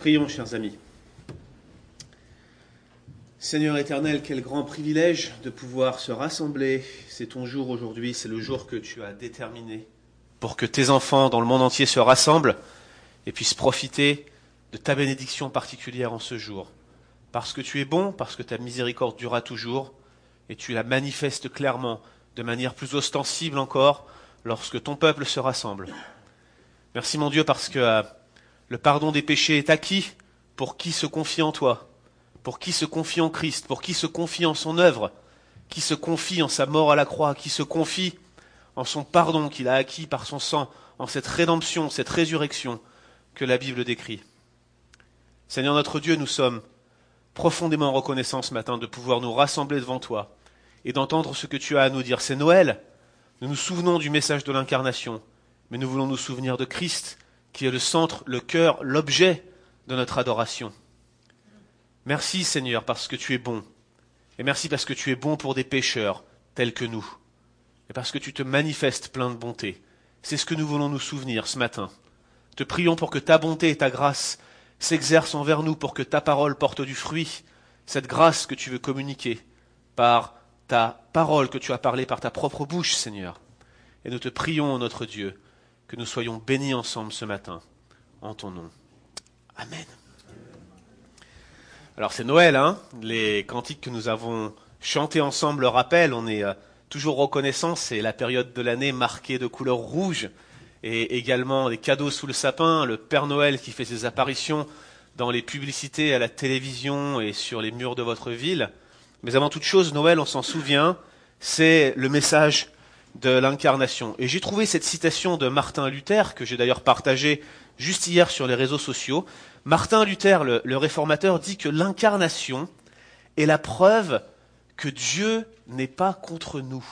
Prions, chers amis. Seigneur éternel, quel grand privilège de pouvoir se rassembler. C'est ton jour aujourd'hui, c'est le jour que tu as déterminé pour que tes enfants dans le monde entier se rassemblent et puissent profiter de ta bénédiction particulière en ce jour. Parce que tu es bon, parce que ta miséricorde durera toujours, et tu la manifestes clairement, de manière plus ostensible encore, lorsque ton peuple se rassemble. Merci mon Dieu parce que euh, le pardon des péchés est acquis pour qui se confie en toi pour qui se confie en Christ, pour qui se confie en son œuvre, qui se confie en sa mort à la croix, qui se confie en son pardon qu'il a acquis par son sang, en cette rédemption, cette résurrection que la Bible décrit. Seigneur notre Dieu, nous sommes profondément reconnaissants ce matin de pouvoir nous rassembler devant toi et d'entendre ce que tu as à nous dire. C'est Noël. Nous nous souvenons du message de l'incarnation, mais nous voulons nous souvenir de Christ, qui est le centre, le cœur, l'objet de notre adoration. Merci Seigneur parce que tu es bon. Et merci parce que tu es bon pour des pécheurs tels que nous. Et parce que tu te manifestes plein de bonté. C'est ce que nous voulons nous souvenir ce matin. Te prions pour que ta bonté et ta grâce s'exercent envers nous, pour que ta parole porte du fruit, cette grâce que tu veux communiquer par ta parole que tu as parlée par ta propre bouche, Seigneur. Et nous te prions, notre Dieu, que nous soyons bénis ensemble ce matin, en ton nom. Amen. Alors c'est Noël, hein Les cantiques que nous avons chantés ensemble le rappellent. On est euh, toujours reconnaissant. C'est la période de l'année marquée de couleur rouge et également des cadeaux sous le sapin. Le Père Noël qui fait ses apparitions dans les publicités à la télévision et sur les murs de votre ville. Mais avant toute chose, Noël, on s'en souvient, c'est le message de l'incarnation. Et j'ai trouvé cette citation de Martin Luther, que j'ai d'ailleurs partagée juste hier sur les réseaux sociaux. Martin Luther, le, réformateur, dit que l'incarnation est la preuve que Dieu n'est pas contre nous.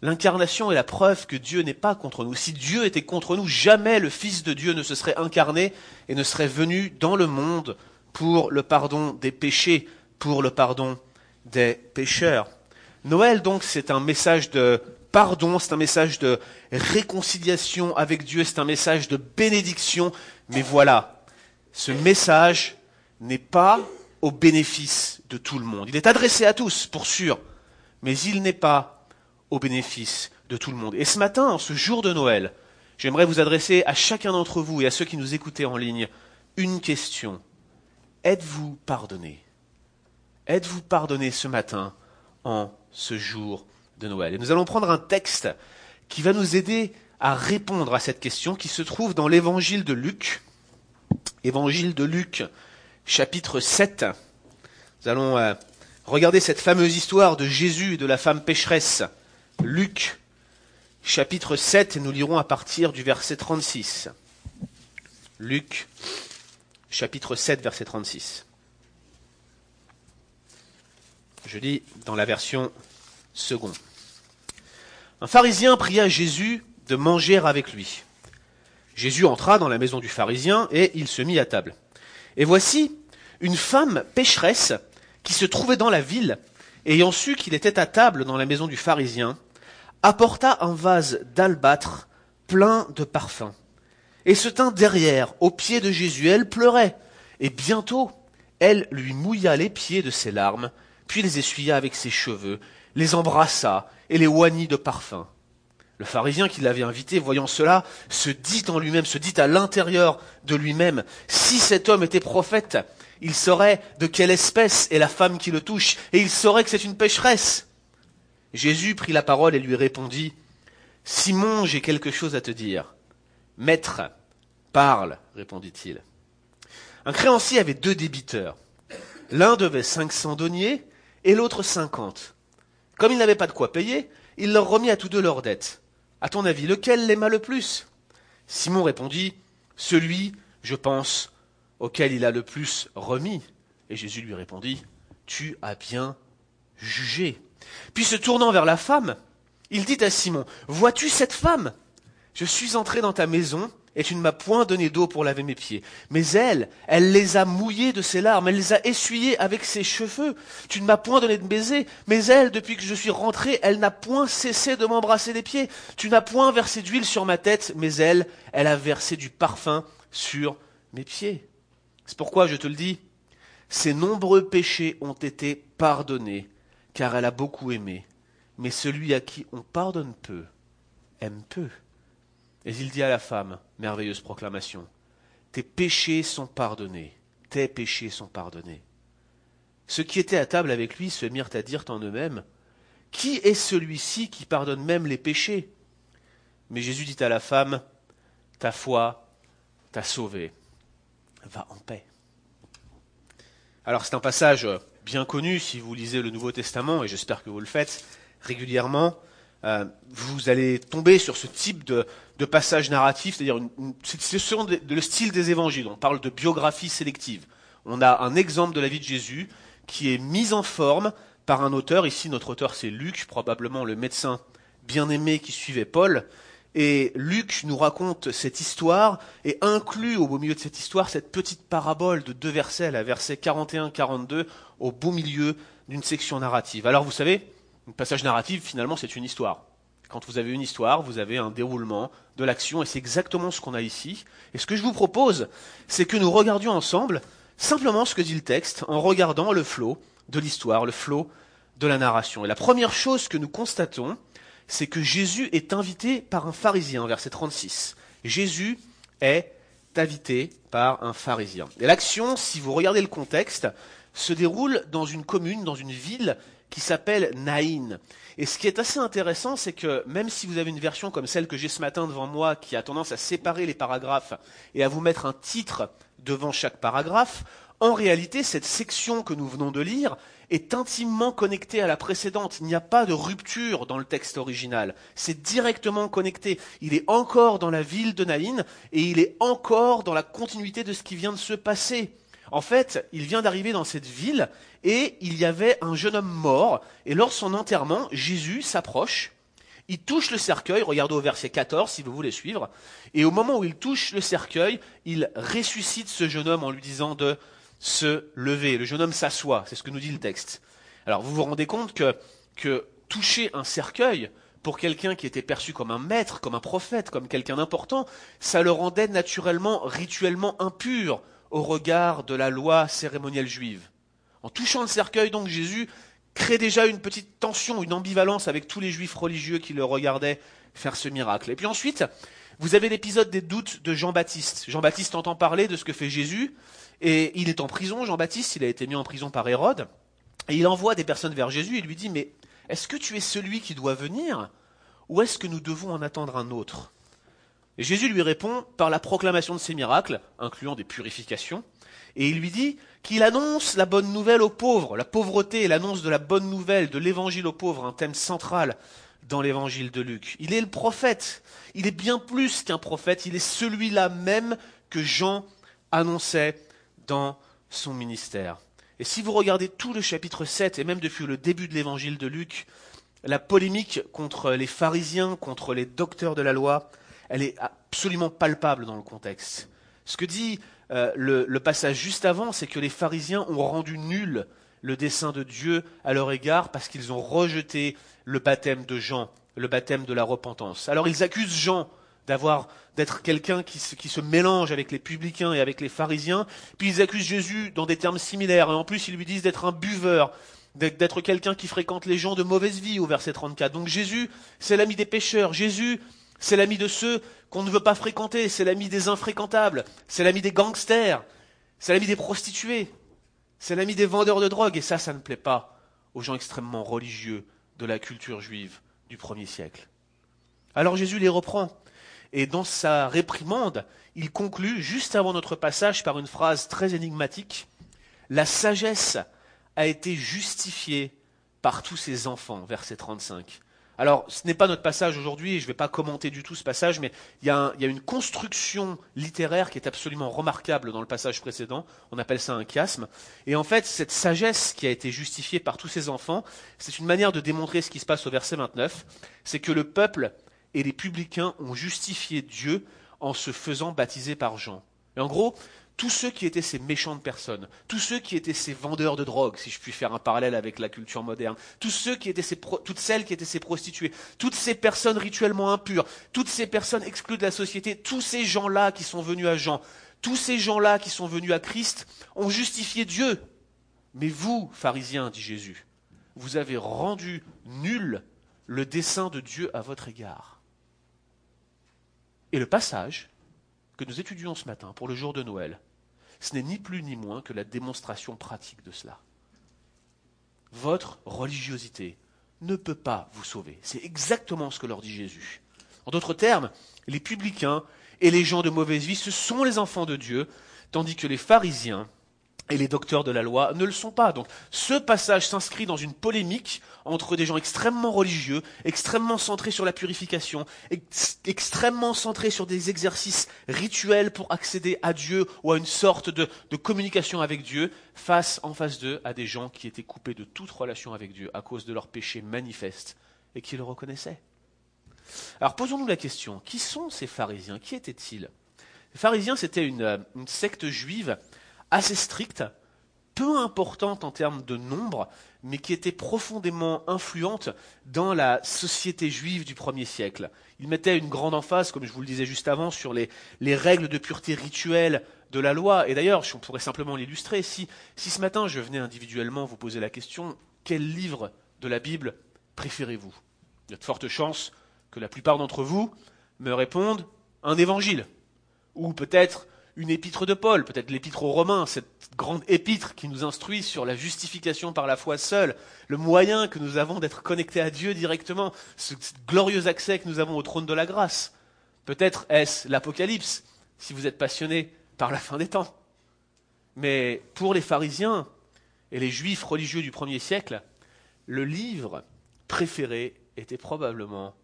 L'incarnation est la preuve que Dieu n'est pas contre nous. Si Dieu était contre nous, jamais le Fils de Dieu ne se serait incarné et ne serait venu dans le monde pour le pardon des péchés, pour le pardon des pécheurs. Noël, donc, c'est un message de pardon, c'est un message de réconciliation avec Dieu, c'est un message de bénédiction. Mais voilà, ce message n'est pas au bénéfice de tout le monde. Il est adressé à tous, pour sûr, mais il n'est pas au bénéfice de tout le monde. Et ce matin, en ce jour de Noël, j'aimerais vous adresser à chacun d'entre vous et à ceux qui nous écoutez en ligne une question. Êtes-vous pardonné? Êtes-vous pardonné ce matin en ce jour de Noël. Et nous allons prendre un texte qui va nous aider à répondre à cette question qui se trouve dans l'évangile de Luc. Évangile de Luc, chapitre 7. Nous allons euh, regarder cette fameuse histoire de Jésus et de la femme pécheresse. Luc, chapitre 7, et nous lirons à partir du verset 36. Luc, chapitre 7, verset 36. Je lis dans la version seconde. Un pharisien pria Jésus de manger avec lui. Jésus entra dans la maison du pharisien et il se mit à table. Et voici une femme pécheresse qui se trouvait dans la ville, ayant su qu'il était à table dans la maison du pharisien, apporta un vase d'albâtre plein de parfums, et se tint derrière, aux pieds de Jésus. Elle pleurait, et bientôt elle lui mouilla les pieds de ses larmes, puis les essuya avec ses cheveux, les embrassa et les oignit de parfum. Le pharisien qui l'avait invité, voyant cela, se dit en lui-même, se dit à l'intérieur de lui-même, si cet homme était prophète, il saurait de quelle espèce est la femme qui le touche, et il saurait que c'est une pécheresse. Jésus prit la parole et lui répondit, Simon, j'ai quelque chose à te dire. Maître, parle, répondit-il. Un créancier avait deux débiteurs. L'un devait cinq cents deniers et l'autre cinquante. Comme il n'avait pas de quoi payer, il leur remit à tous deux leurs dettes. À ton avis, lequel l'aima le plus? Simon répondit, Celui, je pense, auquel il a le plus remis. Et Jésus lui répondit, Tu as bien jugé. Puis se tournant vers la femme, il dit à Simon, Vois-tu cette femme? Je suis entré dans ta maison, et tu ne m'as point donné d'eau pour laver mes pieds. Mais elle, elle les a mouillés de ses larmes, elle les a essuyés avec ses cheveux. Tu ne m'as point donné de baiser, mais elle, depuis que je suis rentré, elle n'a point cessé de m'embrasser les pieds. Tu n'as point versé d'huile sur ma tête, mais elle, elle a versé du parfum sur mes pieds. C'est pourquoi je te le dis, ses nombreux péchés ont été pardonnés, car elle a beaucoup aimé. Mais celui à qui on pardonne peu, aime peu. Et il dit à la femme, merveilleuse proclamation, Tes péchés sont pardonnés, tes péchés sont pardonnés. Ceux qui étaient à table avec lui se mirent à dire en eux-mêmes, Qui est celui-ci qui pardonne même les péchés? Mais Jésus dit à la femme, Ta foi t'a sauvée, va en paix. Alors c'est un passage bien connu si vous lisez le Nouveau Testament, et j'espère que vous le faites régulièrement. Euh, vous allez tomber sur ce type de, passage narratif, c'est-à-dire c'est le style des évangiles. On parle de biographie sélective. On a un exemple de la vie de Jésus qui est mis en forme par un auteur. Ici, notre auteur, c'est Luc, probablement le médecin bien-aimé qui suivait Paul. Et Luc nous raconte cette histoire et inclut au beau milieu de cette histoire cette petite parabole de deux versets, la verset 41-42, au beau milieu d'une section narrative. Alors vous savez, un passage narratif, finalement, c'est une histoire. Quand vous avez une histoire, vous avez un déroulement de l'action, et c'est exactement ce qu'on a ici. Et ce que je vous propose, c'est que nous regardions ensemble simplement ce que dit le texte, en regardant le flot de l'histoire, le flot de la narration. Et la première chose que nous constatons, c'est que Jésus est invité par un pharisien, verset 36. Jésus est invité par un pharisien. Et l'action, si vous regardez le contexte, se déroule dans une commune, dans une ville qui s'appelle Naïn. Et ce qui est assez intéressant, c'est que même si vous avez une version comme celle que j'ai ce matin devant moi, qui a tendance à séparer les paragraphes et à vous mettre un titre devant chaque paragraphe, en réalité, cette section que nous venons de lire est intimement connectée à la précédente. Il n'y a pas de rupture dans le texte original. C'est directement connecté. Il est encore dans la ville de Naïn et il est encore dans la continuité de ce qui vient de se passer. En fait, il vient d'arriver dans cette ville et il y avait un jeune homme mort. Et lors de son enterrement, Jésus s'approche, il touche le cercueil, regardez au verset 14 si vous voulez suivre, et au moment où il touche le cercueil, il ressuscite ce jeune homme en lui disant de se lever. Le jeune homme s'assoit, c'est ce que nous dit le texte. Alors vous vous rendez compte que, que toucher un cercueil, pour quelqu'un qui était perçu comme un maître, comme un prophète, comme quelqu'un d'important, ça le rendait naturellement, rituellement impur au regard de la loi cérémonielle juive. En touchant le cercueil, donc, Jésus crée déjà une petite tension, une ambivalence avec tous les juifs religieux qui le regardaient faire ce miracle. Et puis ensuite, vous avez l'épisode des doutes de Jean-Baptiste. Jean-Baptiste entend parler de ce que fait Jésus, et il est en prison, Jean-Baptiste, il a été mis en prison par Hérode, et il envoie des personnes vers Jésus et lui dit, mais est-ce que tu es celui qui doit venir, ou est-ce que nous devons en attendre un autre? Jésus lui répond par la proclamation de ses miracles, incluant des purifications, et il lui dit qu'il annonce la bonne nouvelle aux pauvres. La pauvreté et l'annonce de la bonne nouvelle, de l'évangile aux pauvres, un thème central dans l'évangile de Luc. Il est le prophète. Il est bien plus qu'un prophète. Il est celui-là même que Jean annonçait dans son ministère. Et si vous regardez tout le chapitre 7, et même depuis le début de l'évangile de Luc, la polémique contre les pharisiens, contre les docteurs de la loi, elle est absolument palpable dans le contexte. Ce que dit euh, le, passage juste avant, c'est que les pharisiens ont rendu nul le dessein de Dieu à leur égard parce qu'ils ont rejeté le baptême de Jean, le baptême de la repentance. Alors ils accusent Jean d'avoir d'être quelqu'un qui se, qui se mélange avec les publicains et avec les pharisiens, puis ils accusent Jésus dans des termes similaires, et en plus ils lui disent d'être un buveur, d'être quelqu'un qui fréquente les gens de mauvaise vie au verset 34. Donc Jésus, c'est l'ami des pécheurs. Jésus, c'est l'ami de ceux qu'on ne veut pas fréquenter, c'est l'ami des infréquentables, c'est l'ami des gangsters, c'est l'ami des prostituées, c'est l'ami des vendeurs de drogue, et ça, ça ne plaît pas aux gens extrêmement religieux de la culture juive du premier siècle. Alors Jésus les reprend, et dans sa réprimande, il conclut, juste avant notre passage, par une phrase très énigmatique, La sagesse a été justifiée par tous ses enfants, verset 35. Alors, ce n'est pas notre passage aujourd'hui, je ne vais pas commenter du tout ce passage, mais il y, a une construction littéraire qui est absolument remarquable dans le passage précédent. On appelle ça un chiasme. Et en fait, cette sagesse qui a été justifiée par tous ces enfants, c'est une manière de démontrer ce qui se passe au verset 29. C'est que le peuple et les publicains ont justifié Dieu en se faisant baptiser par Jean. Et en gros, tous ceux qui étaient ces méchantes personnes, tous ceux qui étaient ces vendeurs de drogue, si je puis faire un parallèle avec la culture moderne, toutes celles qui étaient ces prostituées, toutes ces personnes rituellement impures, toutes ces personnes exclues de la société, tous ces gens-là qui sont venus à Jean, Tous ces gens-là qui sont venus à Christ ont justifié Dieu. Mais vous, pharisiens, dit Jésus, vous avez rendu nul le dessein de Dieu à votre égard. Et le passage que nous étudions ce matin pour le jour de Noël, ce n'est ni plus ni moins que la démonstration pratique de cela. Votre religiosité ne peut pas vous sauver. C'est exactement ce que leur dit Jésus. En d'autres termes, les publicains et les gens de mauvaise vie, ce sont les enfants de Dieu, tandis que les pharisiens et les docteurs de la loi ne le sont pas. Donc ce passage s'inscrit dans une polémique entre des gens extrêmement religieux, extrêmement centrés sur la purification, extrêmement centrés sur des exercices rituels pour accéder à Dieu ou à une sorte de, communication avec Dieu, face en face d'eux à des gens qui étaient coupés de toute relation avec Dieu à cause de leurs péchés manifestes et qui le reconnaissaient. Alors posons-nous la question, qui sont ces pharisiens? Qui étaient-ils? Les pharisiens, c'était une, une secte juive assez stricte, peu importante en termes de nombre, mais qui était profondément influente dans la société juive du premier siècle. Il mettait une grande emphase, comme je vous le disais juste avant, sur les, règles de pureté rituelle de la loi. Et d'ailleurs, on pourrait simplement l'illustrer. Si, si ce matin je venais individuellement vous poser la question, quel livre de la Bible préférez-vous? Il y a de fortes chances que la plupart d'entre vous me répondent un évangile, ou peut-être une épître de Paul, peut-être l'épître aux Romains, cette grande épître qui nous instruit sur la justification par la foi seule, le moyen que nous avons d'être connectés à Dieu directement, ce glorieux accès que nous avons au trône de la grâce. Peut-être est-ce l'Apocalypse, si vous êtes passionné par la fin des temps. Mais pour les pharisiens et les juifs religieux du premier siècle, le livre préféré était probablement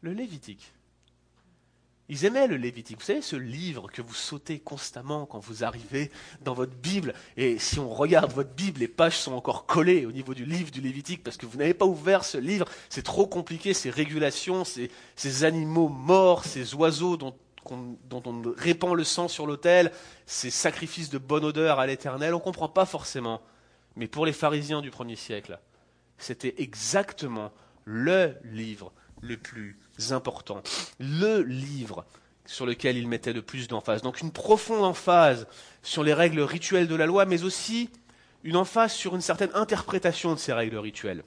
le Lévitique. Ils aimaient le Lévitique. Vous savez, ce livre que vous sautez constamment quand vous arrivez dans votre Bible. Et si on regarde votre Bible, les pages sont encore collées au niveau du livre du Lévitique parce que vous n'avez pas ouvert ce livre. C'est trop compliqué, ces régulations, ces, animaux morts, ces oiseaux dont, dont on répand le sang sur l'autel, ces sacrifices de bonne odeur à l'éternel. On ne comprend pas forcément. Mais pour les pharisiens du premier siècle, c'était exactement le livre le plus important, le livre sur lequel il mettait le plus d'emphase. Donc une profonde emphase sur les règles rituelles de la loi, mais aussi une emphase sur une certaine interprétation de ces règles rituelles.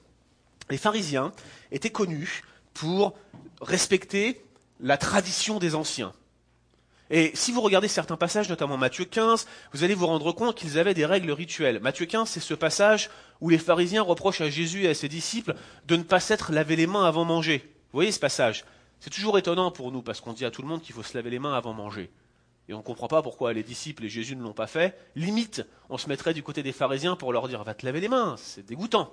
Les pharisiens étaient connus pour respecter la tradition des anciens. Et si vous regardez certains passages, notamment Matthieu 15, vous allez vous rendre compte qu'ils avaient des règles rituelles. Matthieu 15, c'est ce passage où les pharisiens reprochent à Jésus et à ses disciples de ne pas s'être lavé les mains avant manger. Voyez ce passage? C'est toujours étonnant pour nous parce qu'on dit à tout le monde qu'il faut se laver les mains avant manger. Et on ne comprend pas pourquoi les disciples et Jésus ne l'ont pas fait. Limite, on se mettrait du côté des pharisiens pour leur dire va te laver les mains, c'est dégoûtant.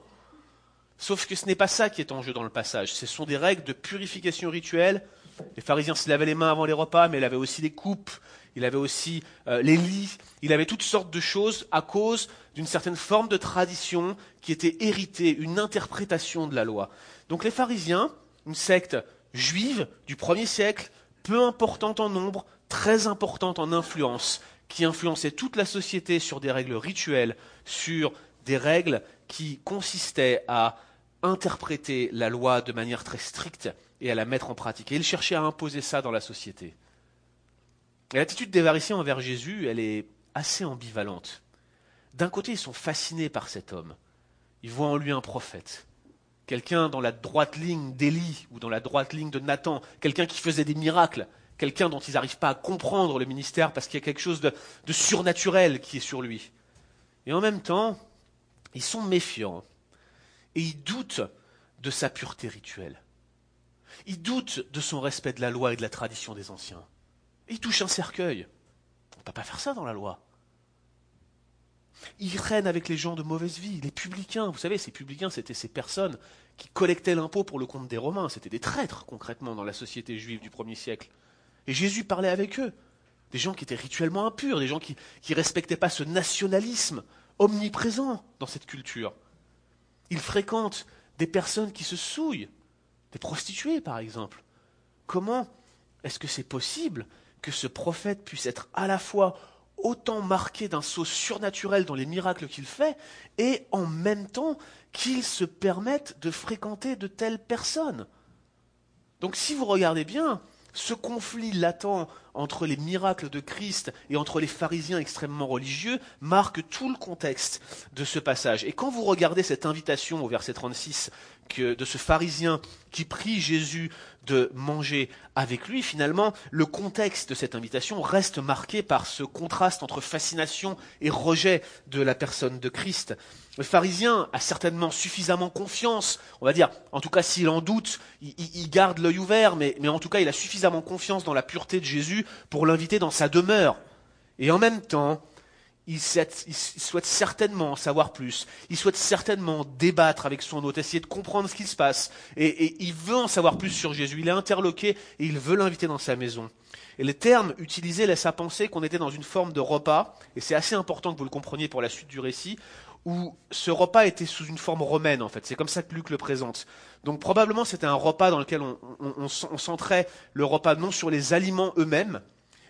Sauf que ce n'est pas ça qui est en jeu dans le passage. Ce sont des règles de purification rituelle. Les pharisiens se lavaient les mains avant les repas, mais il avait aussi les coupes, il avait aussi euh, les lits, il avait toutes sortes de choses à cause d'une certaine forme de tradition qui était héritée, une interprétation de la loi. Donc les pharisiens, une secte juive du premier siècle, peu importante en nombre, très importante en influence, qui influençait toute la société sur des règles rituelles, sur des règles qui consistaient à interpréter la loi de manière très stricte et à la mettre en pratique. Et il cherchait à imposer ça dans la société. l'attitude des variciens envers Jésus, elle est assez ambivalente. D'un côté, ils sont fascinés par cet homme. Ils voient en lui un prophète quelqu'un dans la droite ligne d'Élie ou dans la droite ligne de Nathan, quelqu'un qui faisait des miracles, quelqu'un dont ils n'arrivent pas à comprendre le ministère parce qu'il y a quelque chose de, surnaturel qui est sur lui. Et en même temps, ils sont méfiants et ils doutent de sa pureté rituelle. Ils doutent de son respect de la loi et de la tradition des anciens. Et ils touchent un cercueil. On ne peut pas faire ça dans la loi. Ils règnent avec les gens de mauvaise vie, les publicains. Vous savez, ces publicains, c'était ces personnes qui collectaient l'impôt pour le compte des Romains. C'était des traîtres, concrètement, dans la société juive du premier siècle. Et Jésus parlait avec eux. Des gens qui étaient rituellement impurs, des gens qui ne respectaient pas ce nationalisme omniprésent dans cette culture. Ils fréquentent des personnes qui se souillent, des prostituées par exemple. Comment est-ce que c'est possible que ce prophète puisse être à la fois autant marqué d'un saut surnaturel dans les miracles qu'il fait, et en même temps qu'il se permette de fréquenter de telles personnes. Donc si vous regardez bien, ce conflit latent entre les miracles de Christ et entre les pharisiens extrêmement religieux marque tout le contexte de ce passage. Et quand vous regardez cette invitation au verset 36 de ce pharisien qui prie Jésus de manger avec lui, finalement, le contexte de cette invitation reste marqué par ce contraste entre fascination et rejet de la personne de Christ. Le pharisien a certainement suffisamment confiance, on va dire, en tout cas s'il en doute, il, garde l'œil ouvert, mais, mais en tout cas il a suffisamment confiance dans la pureté de Jésus pour l'inviter dans sa demeure. Et en même temps, il souhaite, certainement en savoir plus, il souhaite certainement débattre avec son hôte, essayer de comprendre ce qui se passe, et, il veut en savoir plus sur Jésus, il est interloqué et il veut l'inviter dans sa maison. Et les termes utilisés laissent à penser qu'on était dans une forme de repas, et c'est assez important que vous le compreniez pour la suite du récit, où ce repas était sous une forme romaine en fait, c'est comme ça que Luc le présente. Donc probablement c'était un repas dans lequel on, on centrait le repas non sur les aliments eux-mêmes,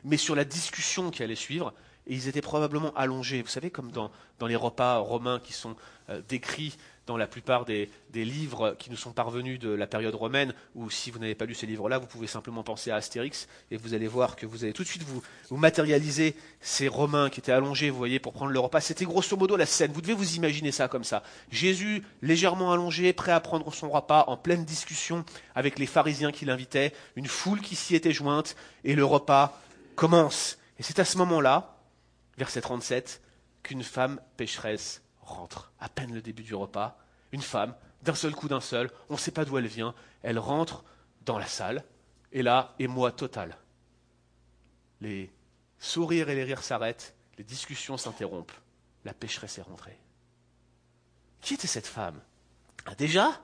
mais sur la discussion qui allait suivre, et ils étaient probablement allongés. Vous savez, comme dans, les repas romains qui sont euh, décrits dans la plupart des, livres qui nous sont parvenus de la période romaine, ou si vous n'avez pas lu ces livres-là, vous pouvez simplement penser à Astérix, et vous allez voir que vous allez tout de suite vous, vous matérialiser ces Romains qui étaient allongés, vous voyez, pour prendre le repas. C'était grosso modo la scène. Vous devez vous imaginer ça comme ça. Jésus, légèrement allongé, prêt à prendre son repas, en pleine discussion avec les pharisiens qui l'invitaient, une foule qui s'y était jointe, et le repas commence. Et c'est à ce moment-là, verset 37, qu'une femme pécheresse rentre. À peine le début du repas, une femme, d'un seul coup d'un seul, on ne sait pas d'où elle vient, elle rentre dans la salle, et là, émoi total. Les sourires et les rires s'arrêtent, les discussions s'interrompent, la pécheresse est rentrée. Qui était cette femme? Ah, Déjà,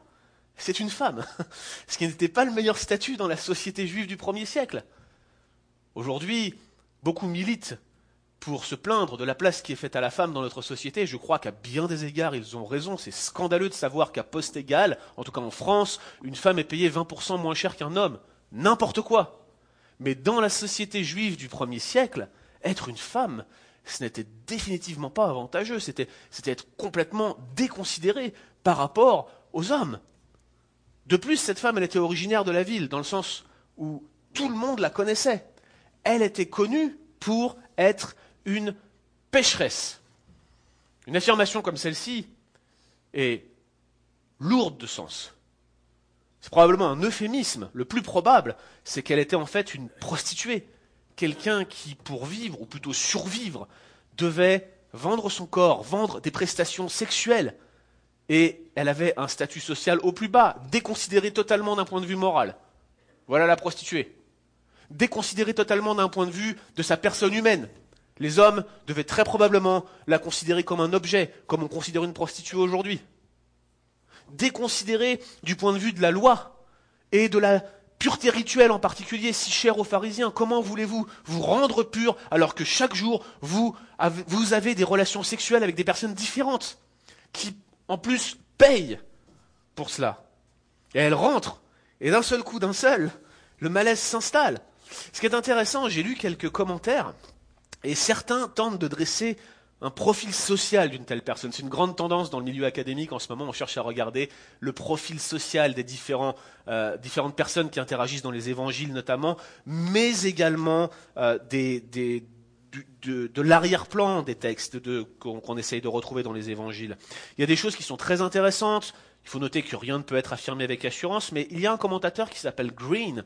c'est une femme, ce qui n'était pas le meilleur statut dans la société juive du premier siècle. Aujourd'hui, beaucoup militent pour se plaindre de la place qui est faite à la femme dans notre société. Je crois qu'à bien des égards, ils ont raison. C'est scandaleux de savoir qu'à poste égal, en tout cas en France, une femme est payée 20% moins cher qu'un homme. N'importe quoi. Mais dans la société juive du premier siècle, être une femme, ce n'était définitivement pas avantageux. C'était, c'était être complètement déconsidéré par rapport aux hommes. De plus, cette femme, elle était originaire de la ville, dans le sens où tout le monde la connaissait. Elle était connue pour être une pécheresse. Une affirmation comme celle-ci est lourde de sens. C'est probablement un euphémisme. Le plus probable, c'est qu'elle était en fait une prostituée. Quelqu'un qui, pour vivre, ou plutôt survivre, devait vendre son corps, vendre des prestations sexuelles. Et elle avait un statut social au plus bas, déconsidéré totalement d'un point de vue moral. Voilà la prostituée. Déconsidérée totalement d'un point de vue de sa personne humaine. Les hommes devaient très probablement la considérer comme un objet, comme on considère une prostituée aujourd'hui. Déconsidérée du point de vue de la loi et de la pureté rituelle en particulier, si chère aux pharisiens. Comment voulez-vous vous rendre pur alors que chaque jour vous avez, des relations sexuelles avec des personnes différentes qui en plus payent pour cela? Et elle rentre, et d'un seul coup, d'un seul, le malaise s'installe. Ce qui est intéressant, j'ai lu quelques commentaires et certains tentent de dresser un profil social d'une telle personne. C'est une grande tendance dans le milieu académique en ce moment. On cherche à regarder le profil social des différents, euh, différentes personnes qui interagissent dans les évangiles notamment, mais également euh, des, des, de, de l'arrière-plan des textes de, qu'on, essaye de retrouver dans les évangiles. Il y a des choses qui sont très intéressantes. Il faut noter que rien ne peut être affirmé avec assurance, mais il y a un commentateur qui s'appelle Green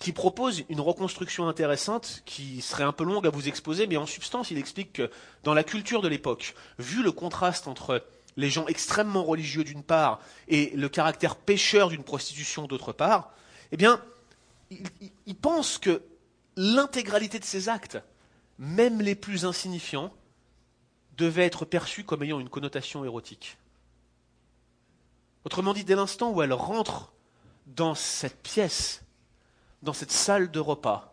qui propose une reconstruction intéressante qui serait un peu longue à vous exposer, mais en substance, il explique que dans la culture de l'époque, vu le contraste entre les gens extrêmement religieux d'une part et le caractère pécheur d'une prostitution d'autre part, eh bien, il, pense que l'intégralité de ces actes, même les plus insignifiants, devaient être perçus comme ayant une connotation érotique. Autrement dit, dès l'instant où elle rentre dans cette pièce, dans cette salle de repas,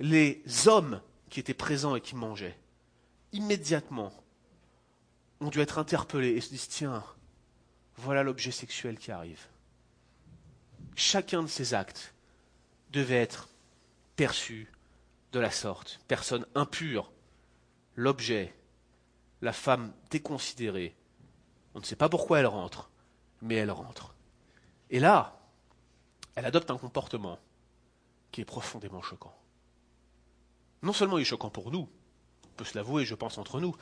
les hommes qui étaient présents et qui mangeaient, immédiatement, ont dû être interpellés et se disent, tiens, voilà l'objet sexuel qui arrive. Chacun de ces actes devait être perçu de la sorte. Personne impure, l'objet, la femme déconsidérée. On ne sait pas pourquoi elle rentre, mais elle rentre. Et là, elle adopte un comportement qui est profondément choquant. non seulement il est choquant pour nous, on peut se l'avouer, je pense, entre nous,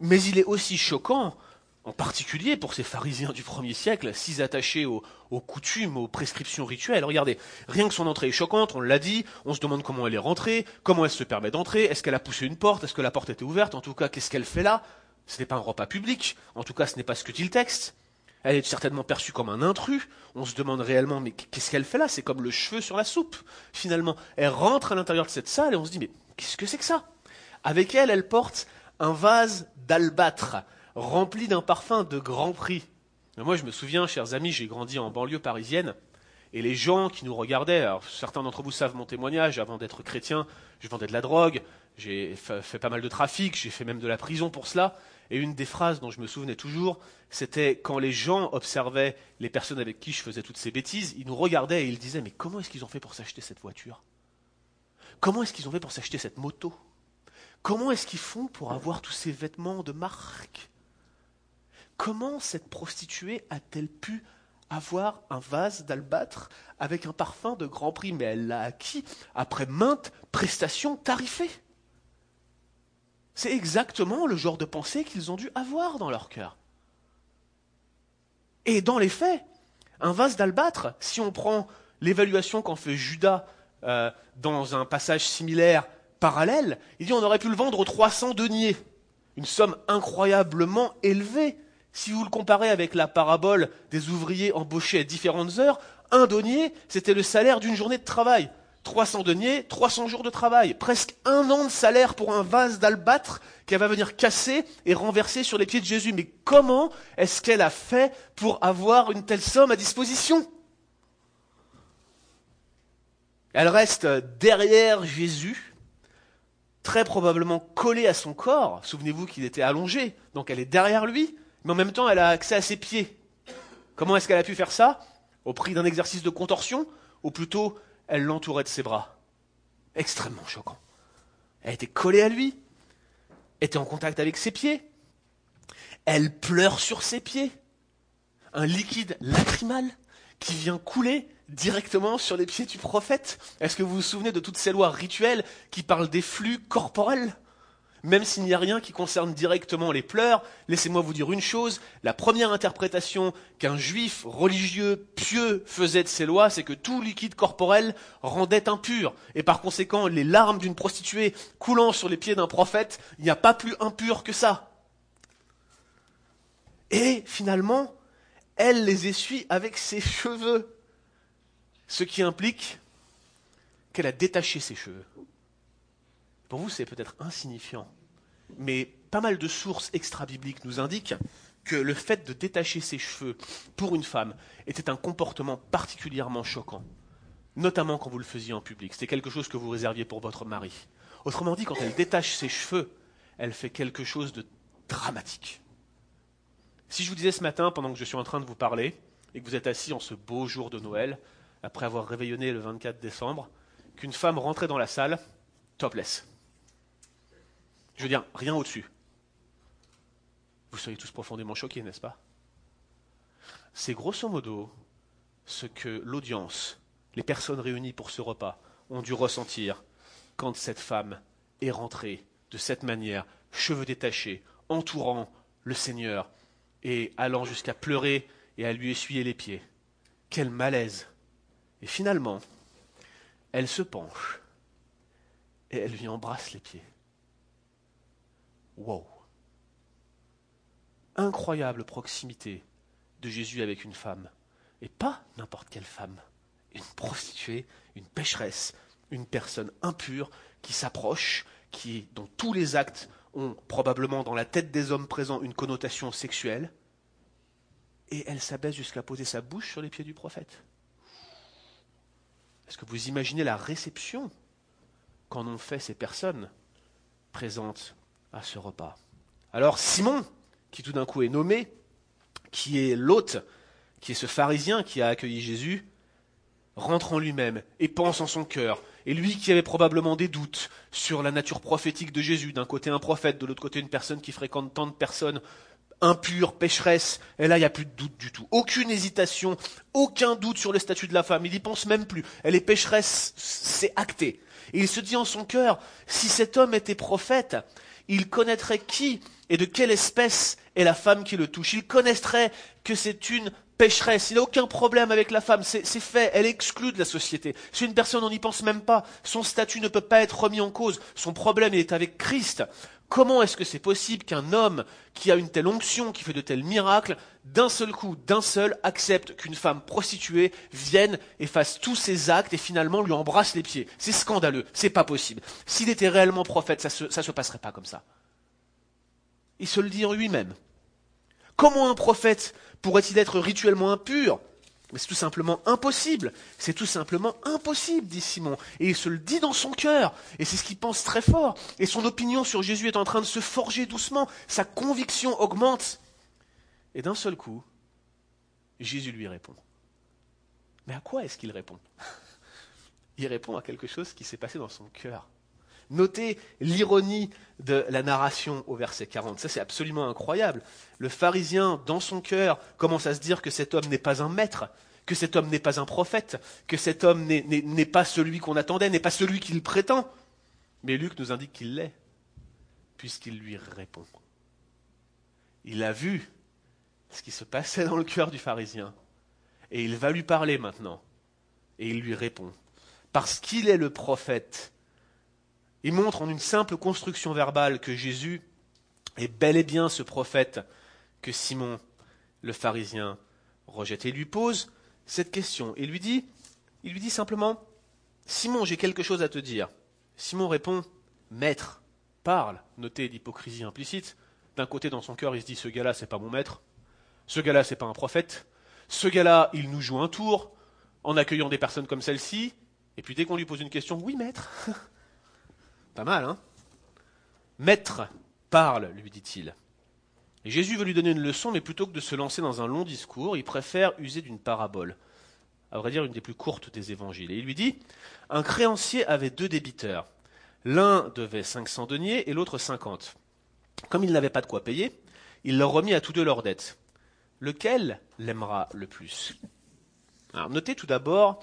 mais il est aussi choquant, en particulier pour ces pharisiens du premier siècle, si attachés aux, aux, coutumes, aux prescriptions rituelles. Regardez, rien que son entrée est choquante, on l'a dit, on se demande comment elle est rentrée, comment elle se permet d'entrer, est-ce qu'elle a poussé une porte, est-ce que la porte était ouverte, en tout cas, qu'est-ce qu'elle fait là? Ce n'est pas un repas public, en tout cas, ce n'est pas ce que dit le texte. Elle est certainement perçue comme un intrus. On se demande réellement, mais qu'est-ce qu'elle fait là? C'est comme le cheveu sur la soupe, finalement. Elle rentre à l'intérieur de cette salle et on se dit, mais qu'est-ce que c'est que ça? Avec elle, elle porte un vase d'albâtre rempli d'un parfum de grand prix. moi, je me souviens, chers amis, j'ai grandi en banlieue parisienne. Et les gens qui nous regardaient, alors certains d'entre vous savent mon témoignage, avant d'être chrétien, je vendais de la drogue, j'ai fait pas mal de trafic, j'ai fait même de la prison pour cela. Et une des phrases dont je me souvenais toujours, c'était quand les gens observaient les personnes avec qui je faisais toutes ces bêtises, ils nous regardaient et ils disaient Mais comment est-ce qu'ils ont fait pour s'acheter cette voiture? Comment est-ce qu'ils ont fait pour s'acheter cette moto? Comment est-ce qu'ils font pour avoir tous ces vêtements de marque? Comment cette prostituée a-t-elle pu avoir un vase d'albâtre avec un parfum de grand prix? Mais elle l'a acquis après maintes prestations tarifées. C'est exactement le genre de pensée qu'ils ont dû avoir dans leur cœur. Et dans les faits, un vase d'albâtre, si on prend l'évaluation qu'en fait Judas euh, dans un passage similaire parallèle, il dit on aurait pu le vendre aux 300 deniers. Une somme incroyablement élevée. Si vous le comparez avec la parabole des ouvriers embauchés à différentes heures, un denier, c'était le salaire d'une journée de travail. 300 deniers, 300 jours de travail, presque un an de salaire pour un vase d'albâtre qu'elle va venir casser et renverser sur les pieds de Jésus. Mais comment est-ce qu'elle a fait pour avoir une telle somme à disposition? Elle reste derrière Jésus, très probablement collée à son corps. Souvenez-vous qu'il était allongé, donc elle est derrière lui, mais en même temps elle a accès à ses pieds. Comment est-ce qu'elle a pu faire ça? Au prix d'un exercice de contorsion Ou plutôt elle l'entourait de ses bras. Extrêmement choquant. Elle était collée à lui, était en contact avec ses pieds. Elle pleure sur ses pieds. Un liquide lacrymal qui vient couler directement sur les pieds du prophète. Est-ce que vous vous souvenez de toutes ces lois rituelles qui parlent des flux corporels même s'il n'y a rien qui concerne directement les pleurs, laissez-moi vous dire une chose, la première interprétation qu'un juif religieux pieux faisait de ces lois, c'est que tout liquide corporel rendait impur, et par conséquent les larmes d'une prostituée coulant sur les pieds d'un prophète, il n'y a pas plus impur que ça. Et finalement, elle les essuie avec ses cheveux, ce qui implique qu'elle a détaché ses cheveux. Pour vous, c'est peut-être insignifiant, mais pas mal de sources extra-bibliques nous indiquent que le fait de détacher ses cheveux pour une femme était un comportement particulièrement choquant, notamment quand vous le faisiez en public. C'était quelque chose que vous réserviez pour votre mari. Autrement dit, quand elle détache ses cheveux, elle fait quelque chose de dramatique. Si je vous disais ce matin, pendant que je suis en train de vous parler, et que vous êtes assis en ce beau jour de Noël, après avoir réveillonné le 24 décembre, qu'une femme rentrait dans la salle, topless. Je veux dire, rien au-dessus. Vous seriez tous profondément choqués, n'est-ce pas? C'est grosso modo ce que l'audience, les personnes réunies pour ce repas, ont dû ressentir quand cette femme est rentrée de cette manière, cheveux détachés, entourant le Seigneur et allant jusqu'à pleurer et à lui essuyer les pieds. Quel malaise Et finalement, elle se penche et elle lui embrasse les pieds. Wow. Incroyable proximité de Jésus avec une femme. Et pas n'importe quelle femme. Une prostituée, une pécheresse, une personne impure qui s'approche, qui, dont tous les actes ont probablement dans la tête des hommes présents une connotation sexuelle. Et elle s'abaisse jusqu'à poser sa bouche sur les pieds du prophète. Est-ce que vous imaginez la réception qu'en ont fait ces personnes présentes à ce repas. Alors Simon, qui tout d'un coup est nommé, qui est l'hôte, qui est ce pharisien qui a accueilli Jésus, rentre en lui-même et pense en son cœur. Et lui qui avait probablement des doutes sur la nature prophétique de Jésus, d'un côté un prophète, de l'autre côté une personne qui fréquente tant de personnes impures, pécheresses, et là il n'y a plus de doute du tout. Aucune hésitation, aucun doute sur le statut de la femme, il n'y pense même plus. Elle est pécheresse, c'est acté. Et il se dit en son cœur, si cet homme était prophète, il connaîtrait qui et de quelle espèce est la femme qui le touche. Il connaîtrait que c'est une pécheresse. Il n'a aucun problème avec la femme. C'est fait. Elle est exclue de la société. C'est une personne, on n'y pense même pas. Son statut ne peut pas être remis en cause. Son problème, il est avec Christ. Comment est-ce que c'est possible qu'un homme qui a une telle onction, qui fait de tels miracles, d'un seul coup, d'un seul, accepte qu'une femme prostituée vienne et fasse tous ses actes et finalement lui embrasse les pieds? C'est scandaleux, c'est pas possible. S'il était réellement prophète, ça se, se passerait pas comme ça. Il se le dit en lui-même. Comment un prophète pourrait-il être rituellement impur? Mais c'est tout simplement impossible. C'est tout simplement impossible, dit Simon. Et il se le dit dans son cœur. Et c'est ce qu'il pense très fort. Et son opinion sur Jésus est en train de se forger doucement. Sa conviction augmente. Et d'un seul coup, Jésus lui répond. Mais à quoi est-ce qu'il répond? Il répond à quelque chose qui s'est passé dans son cœur. Notez l'ironie de la narration au verset 40. Ça, c'est absolument incroyable. Le pharisien, dans son cœur, commence à se dire que cet homme n'est pas un maître, que cet homme n'est pas un prophète, que cet homme n'est pas celui qu'on attendait, n'est pas celui qu'il prétend. Mais Luc nous indique qu'il l'est, puisqu'il lui répond. Il a vu ce qui se passait dans le cœur du pharisien, et il va lui parler maintenant, et il lui répond. Parce qu'il est le prophète il montre en une simple construction verbale que Jésus est bel et bien ce prophète que Simon le pharisien rejette. Et lui pose cette question. Il lui dit, il lui dit simplement, Simon, j'ai quelque chose à te dire. Simon répond, Maître, parle. Notez l'hypocrisie implicite. D'un côté, dans son cœur, il se dit, ce gars-là, c'est pas mon maître. Ce gars-là, c'est pas un prophète. Ce gars-là, il nous joue un tour en accueillant des personnes comme celle-ci. Et puis dès qu'on lui pose une question, oui, maître. Pas mal, hein Maître, parle, lui dit-il. Jésus veut lui donner une leçon, mais plutôt que de se lancer dans un long discours, il préfère user d'une parabole. À vrai dire, une des plus courtes des évangiles. Et il lui dit Un créancier avait deux débiteurs. L'un devait 500 deniers et l'autre 50. Comme il n'avait pas de quoi payer, il leur remit à tous deux leurs dettes. Lequel l'aimera le plus? Alors, notez tout d'abord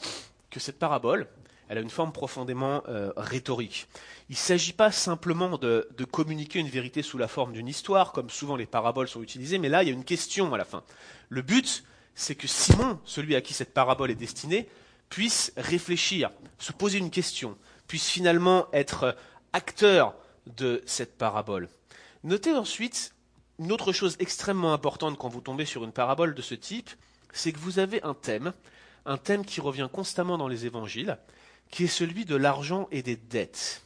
que cette parabole, elle a une forme profondément euh, rhétorique. Il ne s'agit pas simplement de, communiquer une vérité sous la forme d'une histoire, comme souvent les paraboles sont utilisées, mais là, il y a une question à la fin. Le but, c'est que Simon, celui à qui cette parabole est destinée, puisse réfléchir, se poser une question, puisse finalement être acteur de cette parabole. Notez ensuite une autre chose extrêmement importante quand vous tombez sur une parabole de ce type, c'est que vous avez un thème, un thème qui revient constamment dans les évangiles, qui est celui de l'argent et des dettes.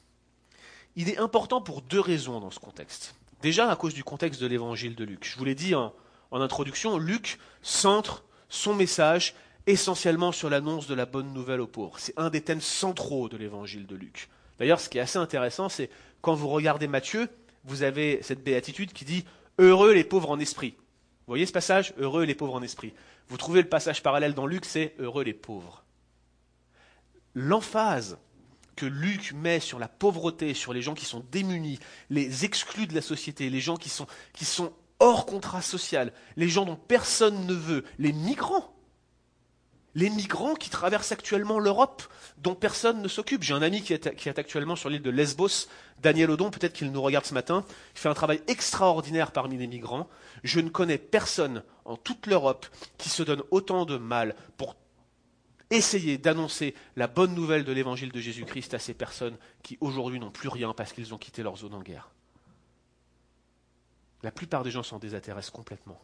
Il est important pour deux raisons dans ce contexte. Déjà à cause du contexte de l'évangile de Luc. Je vous l'ai dit en, introduction, Luc centre son message essentiellement sur l'annonce de la bonne nouvelle aux pauvres. C'est un des thèmes centraux de l'évangile de Luc. D'ailleurs, ce qui est assez intéressant, c'est quand vous regardez Matthieu, vous avez cette béatitude qui dit Heureux les pauvres en esprit. Vous voyez ce passage? Heureux les pauvres en esprit. Vous trouvez le passage parallèle dans Luc, c'est Heureux les pauvres l'emphase que Luc met sur la pauvreté, sur les gens qui sont démunis, les exclus de la société, les gens qui sont, qui sont hors contrat social, les gens dont personne ne veut, les migrants. Les migrants qui traversent actuellement l'Europe, dont personne ne s'occupe. J'ai un ami qui est, qui est actuellement sur l'île de Lesbos, Daniel Odon, peut-être qu'il nous regarde ce matin. Il fait un travail extraordinaire parmi les migrants. Je ne connais personne en toute l'Europe qui se donne autant de mal pour essayer d'annoncer la bonne nouvelle de l'évangile de Jésus-Christ à ces personnes qui aujourd'hui n'ont plus rien parce qu'ils ont quitté leur zone en guerre. La plupart des gens s'en désintéressent complètement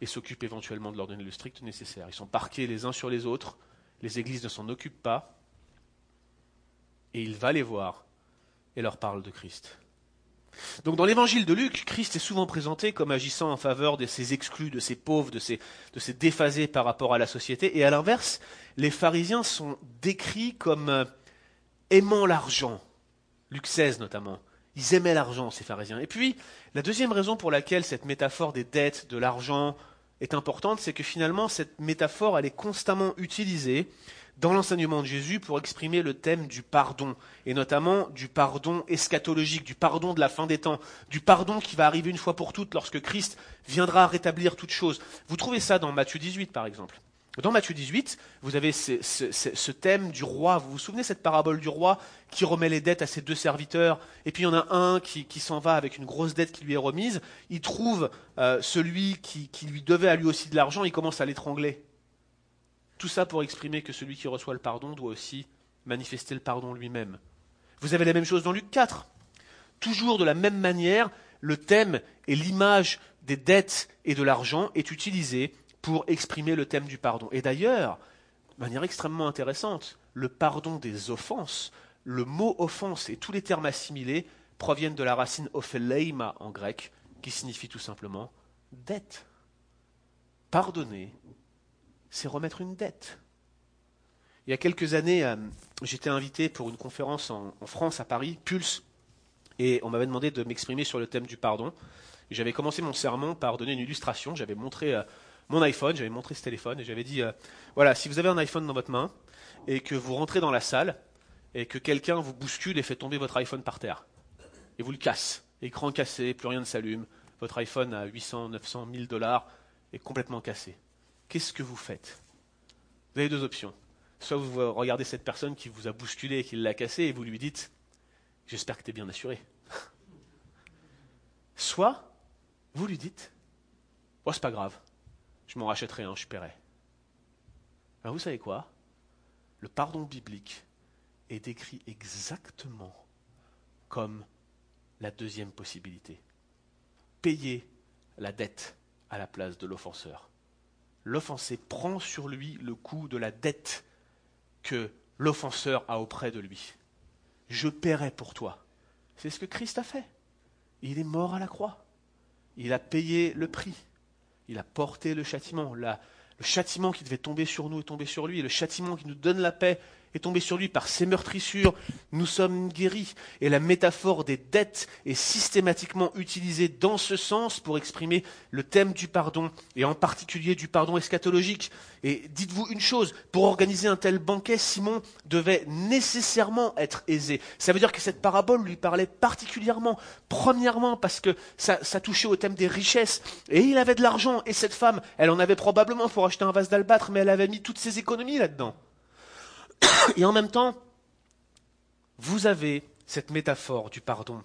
et s'occupent éventuellement de leur donner le strict nécessaire. Ils sont parqués les uns sur les autres, les églises ne s'en occupent pas, et il va les voir et leur parle de Christ. Donc dans l'évangile de Luc, Christ est souvent présenté comme agissant en faveur de ces exclus, de ces pauvres, de ces, de déphasés par rapport à la société. Et à l'inverse, les pharisiens sont décrits comme euh, aimant l'argent. Luc 16 notamment. Ils aimaient l'argent, ces pharisiens. Et puis, la deuxième raison pour laquelle cette métaphore des dettes, de l'argent, est importante, c'est que finalement, cette métaphore, elle est constamment utilisée dans l'enseignement de Jésus pour exprimer le thème du pardon, et notamment du pardon eschatologique, du pardon de la fin des temps, du pardon qui va arriver une fois pour toutes lorsque Christ viendra rétablir toutes choses. Vous trouvez ça dans Matthieu 18, par exemple. Dans Matthieu 18, vous avez ce, thème du roi. Vous vous souvenez cette parabole du roi qui remet les dettes à ses deux serviteurs Et puis il y en a un qui, s'en va avec une grosse dette qui lui est remise. Il trouve euh, celui qui, qui lui devait à lui aussi de l'argent, il commence à l'étrangler. Tout ça pour exprimer que celui qui reçoit le pardon doit aussi manifester le pardon lui-même. Vous avez la même chose dans Luc 4. Toujours de la même manière, le thème et l'image des dettes et de l'argent est utilisé pour exprimer le thème du pardon. Et d'ailleurs, de manière extrêmement intéressante, le pardon des offenses, le mot offense et tous les termes assimilés proviennent de la racine opheleima en grec, qui signifie tout simplement dette. Pardonner, c'est remettre une dette. Il y a quelques années, euh, j'étais invité pour une conférence en, France, à Paris, Pulse, et on m'avait demandé de m'exprimer sur le thème du pardon. J'avais commencé mon sermon par donner une illustration. J'avais montré euh, mon iPhone, j'avais montré ce téléphone et j'avais dit, euh, voilà, si vous avez un iPhone dans votre main et que vous rentrez dans la salle et que quelqu'un vous bouscule et fait tomber votre iPhone par terre et vous le casse, écran cassé, plus rien ne s'allume, votre iPhone à 800, 900, 1000 dollars est complètement cassé. Qu'est-ce que vous faites? Vous avez deux options. Soit vous regardez cette personne qui vous a bousculé et qui l'a cassé et vous lui dites, j'espère que tu es bien assuré. Soit vous lui dites, oh c'est pas grave, je m'en rachèterai un, je paierai. Vous savez quoi? Le pardon biblique est décrit exactement comme la deuxième possibilité. Payer la dette à la place de l'offenseur. L'offensé prend sur lui le coût de la dette que l'offenseur a auprès de lui. Je paierai pour toi. C'est ce que Christ a fait. Il est mort à la croix. Il a payé le prix. Il a porté le châtiment. le châtiment qui devait tomber sur nous est tombé sur lui. Le châtiment qui nous donne la paix est tombé sur lui par ses meurtrissures. Nous sommes guéris. Et la métaphore des dettes est systématiquement utilisée dans ce sens pour exprimer le thème du pardon, et en particulier du pardon eschatologique. Et dites-vous une chose, pour organiser un tel banquet, Simon devait nécessairement être aisé. Ça veut dire que cette parabole lui parlait particulièrement, premièrement parce que ça, ça touchait au thème des richesses, et il avait de l'argent, et cette femme, elle en avait probablement pour acheter un vase d'albâtre, mais elle avait mis toutes ses économies là-dedans. Et en même temps, vous avez cette métaphore du pardon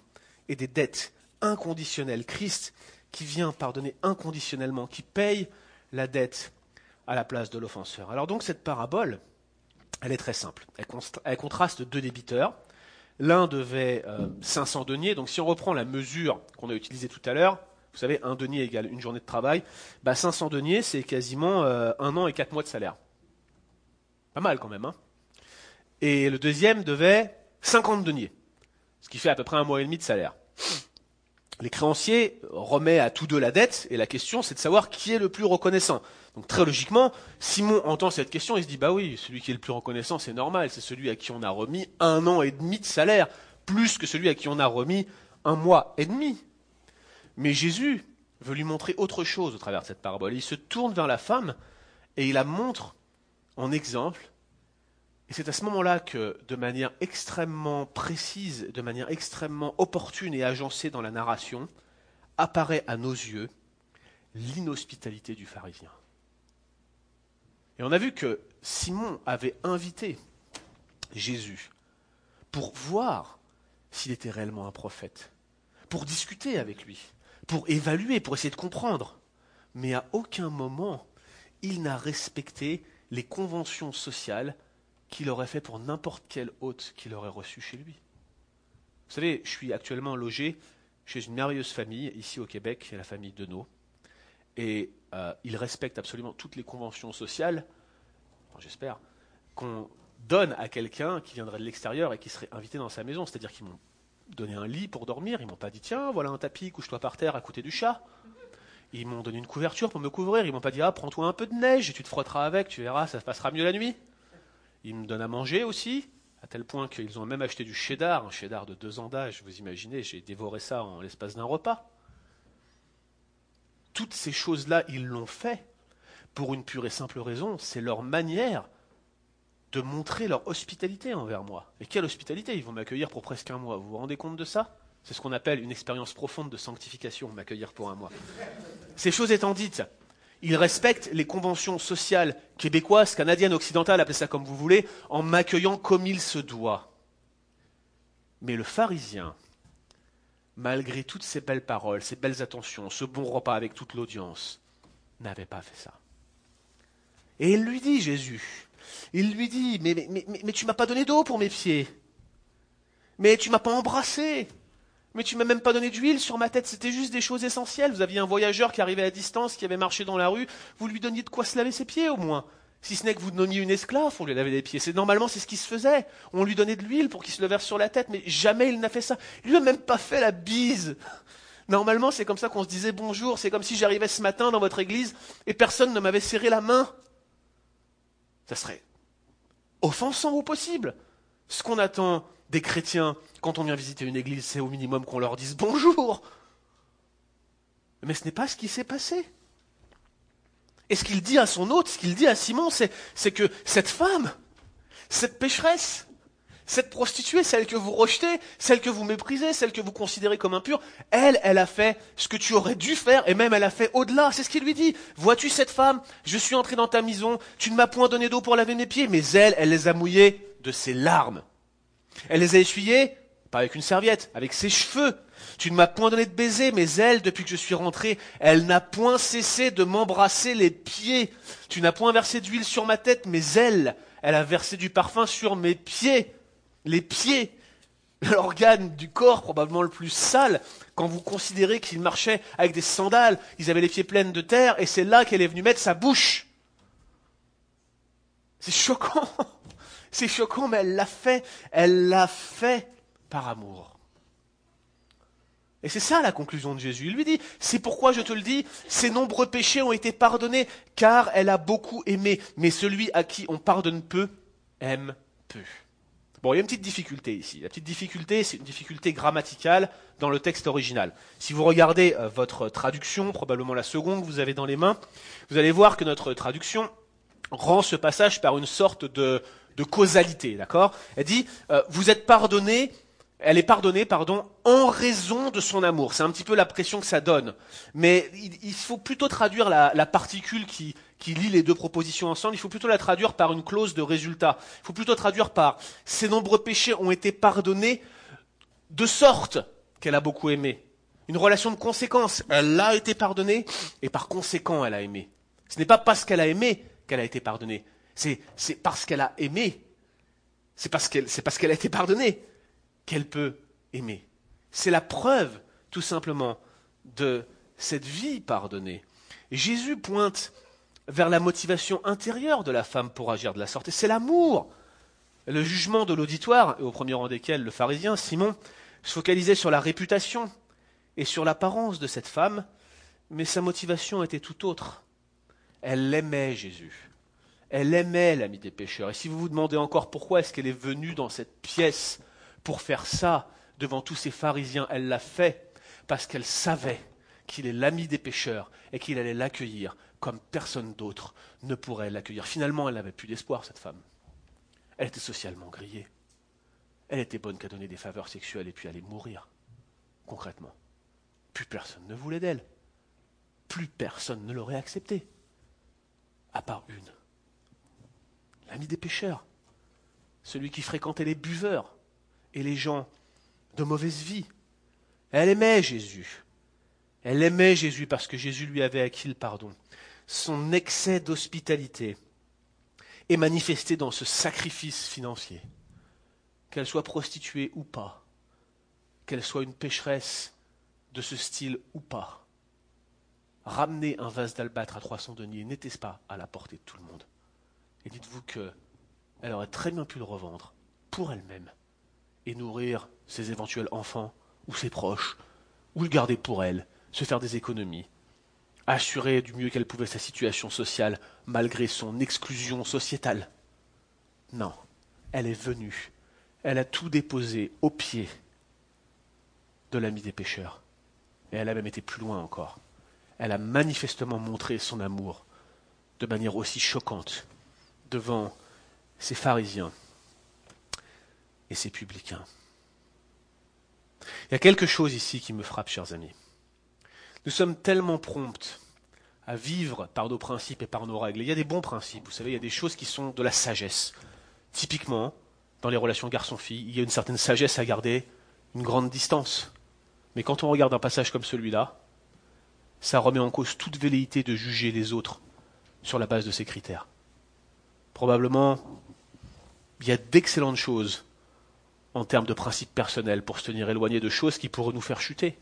et des dettes inconditionnelles. Christ qui vient pardonner inconditionnellement, qui paye la dette à la place de l'offenseur. Alors donc cette parabole, elle est très simple. Elle, contraste deux débiteurs. L'un devait 500 euh, deniers, donc si on reprend la mesure qu'on a utilisée tout à l'heure, vous savez, un denier égale une journée de travail, bah 500 deniers, c'est quasiment euh, un an et quatre mois de salaire. Pas mal quand même, hein et le deuxième devait 50 deniers, ce qui fait à peu près un mois et demi de salaire. Les créanciers remettent à tous deux la dette, et la question c'est de savoir qui est le plus reconnaissant. Donc très logiquement, Simon entend cette question, il se dit bah oui, celui qui est le plus reconnaissant, c'est normal, c'est celui à qui on a remis un an et demi de salaire, plus que celui à qui on a remis un mois et demi. Mais Jésus veut lui montrer autre chose au travers de cette parabole. Il se tourne vers la femme et il la montre en exemple et c'est à ce moment-là que, de manière extrêmement précise, de manière extrêmement opportune et agencée dans la narration, apparaît à nos yeux l'inhospitalité du pharisien. Et on a vu que Simon avait invité Jésus pour voir s'il était réellement un prophète, pour discuter avec lui, pour évaluer, pour essayer de comprendre. Mais à aucun moment, il n'a respecté les conventions sociales qu'il aurait fait pour n'importe quel hôte qu'il aurait reçu chez lui. Vous savez, je suis actuellement logé chez une merveilleuse famille ici au Québec, la famille Deneau, et euh, ils respectent absolument toutes les conventions sociales, j'espère, qu'on donne à quelqu'un qui viendrait de l'extérieur et qui serait invité dans sa maison. C'est-à-dire qu'ils m'ont donné un lit pour dormir, ils m'ont pas dit tiens, voilà un tapis, couche-toi par terre à côté du chat. Ils m'ont donné une couverture pour me couvrir, ils m'ont pas dit ah prends-toi un peu de neige et tu te frotteras avec, tu verras, ça se passera mieux la nuit. Ils me donnent à manger aussi, à tel point qu'ils ont même acheté du cheddar, un cheddar de deux ans d'âge, vous imaginez, j'ai dévoré ça en l'espace d'un repas. Toutes ces choses-là, ils l'ont fait pour une pure et simple raison, c'est leur manière de montrer leur hospitalité envers moi. Et quelle hospitalité? Ils vont m'accueillir pour presque un mois. Vous vous rendez compte de ça? C'est ce qu'on appelle une expérience profonde de sanctification, m'accueillir pour un mois. Ces choses étant dites, Il respecte les conventions sociales québécoises, canadiennes, occidentales, appelez ça comme vous voulez, en m'accueillant comme il se doit. Mais le pharisien, malgré toutes ces belles paroles, ces belles attentions, ce bon repas avec toute l'audience, n'avait pas fait ça. Et il lui dit, Jésus, il lui dit, mais, tu m'as pas donné d'eau pour mes pieds. Mais tu m'as pas embrassé. Mais tu m'as même pas donné d'huile sur ma tête. C'était juste des choses essentielles. Vous aviez un voyageur qui arrivait à distance, qui avait marché dans la rue. Vous lui donniez de quoi se laver ses pieds, au moins. Si ce n'est que vous donniez une esclave pour lui laver les pieds. C'est normalement, c'est ce qui se faisait. On lui donnait de l'huile pour qu'il se le verse sur la tête, mais jamais il n'a fait ça. Il lui a même pas fait la bise. Normalement, c'est comme ça qu'on se disait bonjour. C'est comme si j'arrivais ce matin dans votre église et personne ne m'avait serré la main. Ça serait offensant au possible. Ce qu'on attend des chrétiens quand on vient visiter une église, c'est au minimum qu'on leur dise bonjour. Mais ce n'est pas ce qui s'est passé. Et ce qu'il dit à son hôte, ce qu'il dit à Simon, c'est que cette femme, cette pécheresse, cette prostituée, celle que vous rejetez, celle que vous méprisez, celle que vous considérez comme impure, elle, elle a fait ce que tu aurais dû faire, et même elle a fait au-delà. C'est ce qu'il lui dit. Vois-tu cette femme? Je suis entré dans ta maison, tu ne m'as point donné d'eau pour laver mes pieds, mais elle, elle les a mouillés de ses larmes. Elle les a essuyés, pas avec une serviette, avec ses cheveux. Tu ne m'as point donné de baiser, mais elle, depuis que je suis rentré, elle n'a point cessé de m'embrasser les pieds. Tu n'as point versé d'huile sur ma tête, mais elle, elle a versé du parfum sur mes pieds les pieds, l'organe du corps probablement le plus sale, quand vous considérez qu'ils marchaient avec des sandales, ils avaient les pieds pleins de terre, et c'est là qu'elle est venue mettre sa bouche. C'est choquant. C'est choquant, mais elle l'a fait. Elle l'a fait par amour. Et c'est ça la conclusion de Jésus. Il lui dit, c'est pourquoi je te le dis, ses nombreux péchés ont été pardonnés, car elle a beaucoup aimé, mais celui à qui on pardonne peu, aime peu. Bon, il y a une petite difficulté ici. La petite difficulté, c'est une difficulté grammaticale dans le texte original. Si vous regardez euh, votre traduction, probablement la seconde que vous avez dans les mains, vous allez voir que notre traduction rend ce passage par une sorte de, causalité, d'accord? Elle dit, euh, vous êtes pardonné elle est pardonnée, pardon, en raison de son amour. C'est un petit peu la pression que ça donne. Mais il, faut plutôt traduire la, particule qui, qui, lie les deux propositions ensemble, il faut plutôt la traduire par une clause de résultat. Il faut plutôt traduire par ses nombreux péchés ont été pardonnés de sorte qu'elle a beaucoup aimé. Une relation de conséquence. Elle a été pardonnée et par conséquent elle a aimé. Ce n'est pas parce qu'elle a aimé qu'elle a été pardonnée. C'est parce qu'elle a aimé. C'est parce qu'elle a été pardonnée qu'elle peut aimer. C'est la preuve, tout simplement, de cette vie pardonnée. Jésus pointe vers la motivation intérieure de la femme pour agir de la sorte, c'est l'amour. Le jugement de l'auditoire, au premier rang desquels le pharisien Simon, se focalisait sur la réputation et sur l'apparence de cette femme, mais sa motivation était tout autre. Elle aimait Jésus. Elle aimait l'ami des pécheurs. Et si vous vous demandez encore pourquoi est-ce qu'elle est venue dans cette pièce pour faire ça devant tous ces pharisiens, elle l'a fait parce qu'elle savait qu'il est l'ami des pécheurs et qu'il allait l'accueillir comme personne d'autre ne pourrait l'accueillir. Finalement, elle n'avait plus d'espoir, cette femme. Elle était socialement grillée. Elle était bonne qu'à donner des faveurs sexuelles et puis aller mourir, concrètement. Plus personne ne voulait d'elle. Plus personne ne l'aurait acceptée. À part une. L'ami des pécheurs. Celui qui fréquentait les buveurs et les gens de mauvaise vie. Elle aimait Jésus. Elle aimait Jésus parce que Jésus lui avait acquis le pardon. Son excès d'hospitalité est manifesté dans ce sacrifice financier. Qu'elle soit prostituée ou pas, qu'elle soit une pécheresse de ce style ou pas. Ramener un vase d'albâtre à 300 deniers n'était-ce pas à la portée de tout le monde Et dites-vous qu'elle aurait très bien pu le revendre pour elle-même et nourrir ses éventuels enfants ou ses proches, ou le garder pour elle, se faire des économies, assurer du mieux qu'elle pouvait sa situation sociale malgré son exclusion sociétale. Non, elle est venue, elle a tout déposé au pied de l'ami des pécheurs. Et elle a même été plus loin encore. Elle a manifestement montré son amour de manière aussi choquante devant ces pharisiens et ses publicains. Il y a quelque chose ici qui me frappe, chers amis. Nous sommes tellement prompts à vivre par nos principes et par nos règles. il y a des bons principes, vous savez, il y a des choses qui sont de la sagesse. Typiquement, dans les relations garçon-fille, il y a une certaine sagesse à garder une grande distance. Mais quand on regarde un passage comme celui-là, ça remet en cause toute velléité de juger les autres sur la base de ces critères. Probablement, il y a d'excellentes choses en termes de principes personnels pour se tenir éloigné de choses qui pourraient nous faire chuter,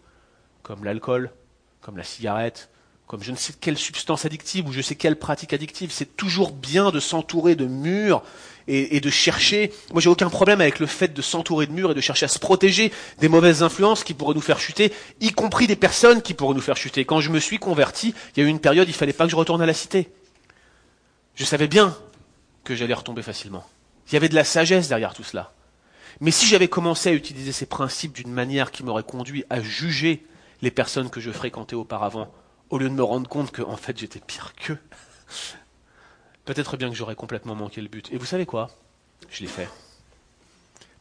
comme l'alcool, comme la cigarette, comme je ne sais quelle substance addictive ou je sais quelle pratique addictive. C'est toujours bien de s'entourer de murs et, de chercher. Moi, j'ai aucun problème avec le fait de s'entourer de murs et de chercher à se protéger des mauvaises influences qui pourraient nous faire chuter, y compris des personnes qui pourraient nous faire chuter. Quand je me suis converti, il y a eu une période, il fallait pas que je retourne à la cité. Je savais bien que j'allais retomber facilement. Il y avait de la sagesse derrière tout cela. Mais si j'avais commencé à utiliser ces principes d'une manière qui m'aurait conduit à juger les personnes que je fréquentais auparavant, au lieu de me rendre compte que en fait j'étais pire qu'eux, peut-être bien que j'aurais complètement manqué le but. Et vous savez quoi? Je l'ai fait.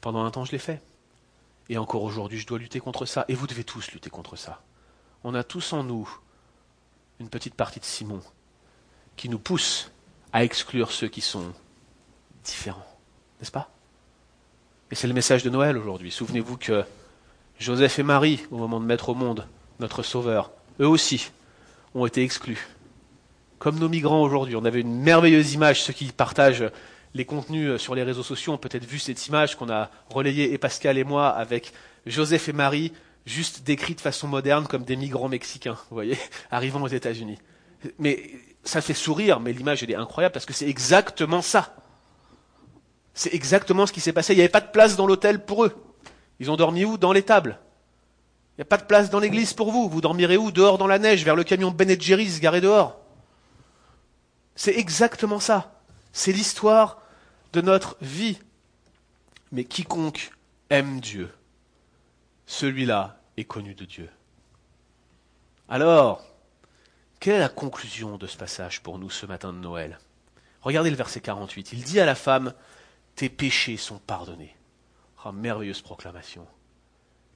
Pendant un temps, je l'ai fait. Et encore aujourd'hui, je dois lutter contre ça. Et vous devez tous lutter contre ça. On a tous en nous une petite partie de Simon qui nous pousse à exclure ceux qui sont différents. N'est-ce pas? Et c'est le message de Noël aujourd'hui. Souvenez-vous que Joseph et Marie, au moment de mettre au monde notre Sauveur, eux aussi ont été exclus. Comme nos migrants aujourd'hui. On avait une merveilleuse image, ceux qui partagent les contenus sur les réseaux sociaux ont peut-être vu cette image qu'on a relayée, et Pascal et moi, avec Joseph et Marie, juste décrits de façon moderne comme des migrants mexicains, vous voyez, arrivant aux États-Unis. Mais ça fait sourire, mais l'image, est incroyable parce que c'est exactement ça. C'est exactement ce qui s'est passé. Il n'y avait pas de place dans l'hôtel pour eux. Ils ont dormi où? Dans les tables. Il n'y a pas de place dans l'église pour vous. Vous dormirez où? Dehors dans la neige, vers le camion Ben Jerry's garé dehors. C'est exactement ça. C'est l'histoire de notre vie. Mais quiconque aime Dieu, celui-là est connu de Dieu. Alors, quelle est la conclusion de ce passage pour nous ce matin de Noël? Regardez le verset 48. Il dit à la femme, Tes péchés sont pardonnés. Ah, merveilleuse proclamation.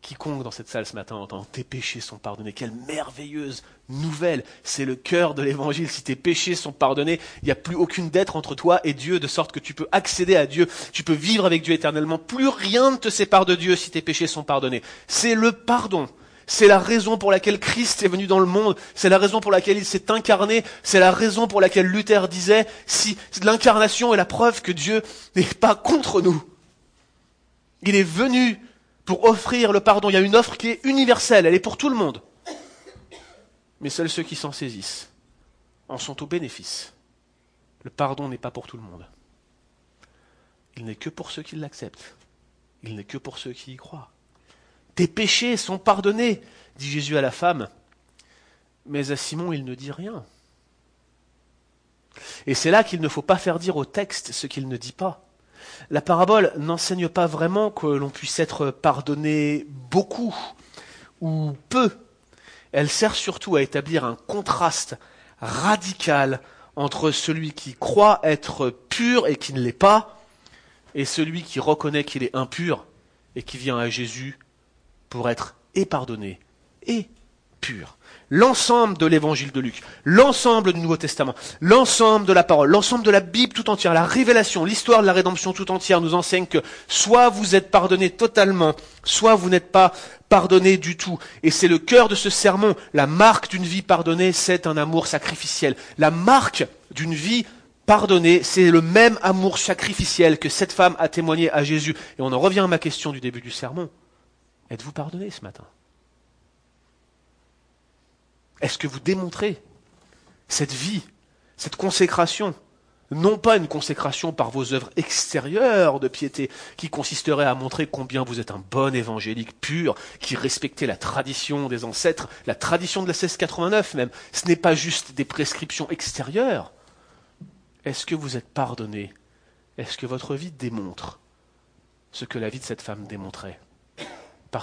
Quiconque dans cette salle ce matin entend tes péchés sont pardonnés. Quelle merveilleuse nouvelle. C'est le cœur de l'évangile. Si tes péchés sont pardonnés, il n'y a plus aucune dette entre toi et Dieu, de sorte que tu peux accéder à Dieu. Tu peux vivre avec Dieu éternellement. Plus rien ne te sépare de Dieu si tes péchés sont pardonnés. C'est le pardon. C'est la raison pour laquelle Christ est venu dans le monde. C'est la raison pour laquelle il s'est incarné. C'est la raison pour laquelle Luther disait si l'incarnation est la preuve que Dieu n'est pas contre nous. Il est venu pour offrir le pardon. Il y a une offre qui est universelle, elle est pour tout le monde. Mais seuls ceux qui s'en saisissent en sont au bénéfice. Le pardon n'est pas pour tout le monde. Il n'est que pour ceux qui l'acceptent. Il n'est que pour ceux qui y croient. Tes péchés sont pardonnés, dit Jésus à la femme. Mais à Simon, il ne dit rien. Et c'est là qu'il ne faut pas faire dire au texte ce qu'il ne dit pas. La parabole n'enseigne pas vraiment que l'on puisse être pardonné beaucoup ou peu. Elle sert surtout à établir un contraste radical entre celui qui croit être pur et qui ne l'est pas, et celui qui reconnaît qu'il est impur et qui vient à Jésus pour être et pardonné et pur l'ensemble de l'évangile de Luc, l'ensemble du Nouveau Testament, l'ensemble de la parole, l'ensemble de la Bible tout entière, la révélation, l'histoire de la rédemption tout entière nous enseigne que soit vous êtes pardonné totalement, soit vous n'êtes pas pardonné du tout. Et c'est le cœur de ce sermon. La marque d'une vie pardonnée, c'est un amour sacrificiel. La marque d'une vie pardonnée, c'est le même amour sacrificiel que cette femme a témoigné à Jésus. Et on en revient à ma question du début du sermon. Êtes-vous pardonné ce matin? Est-ce que vous démontrez cette vie, cette consécration non pas une consécration par vos œuvres extérieures de piété, qui consisterait à montrer combien vous êtes un bon évangélique pur, qui respectait la tradition des ancêtres, la tradition de la 1689 même. Ce n'est pas juste des prescriptions extérieures. Est-ce que vous êtes pardonné? Est-ce que votre vie démontre ce que la vie de cette femme démontrait?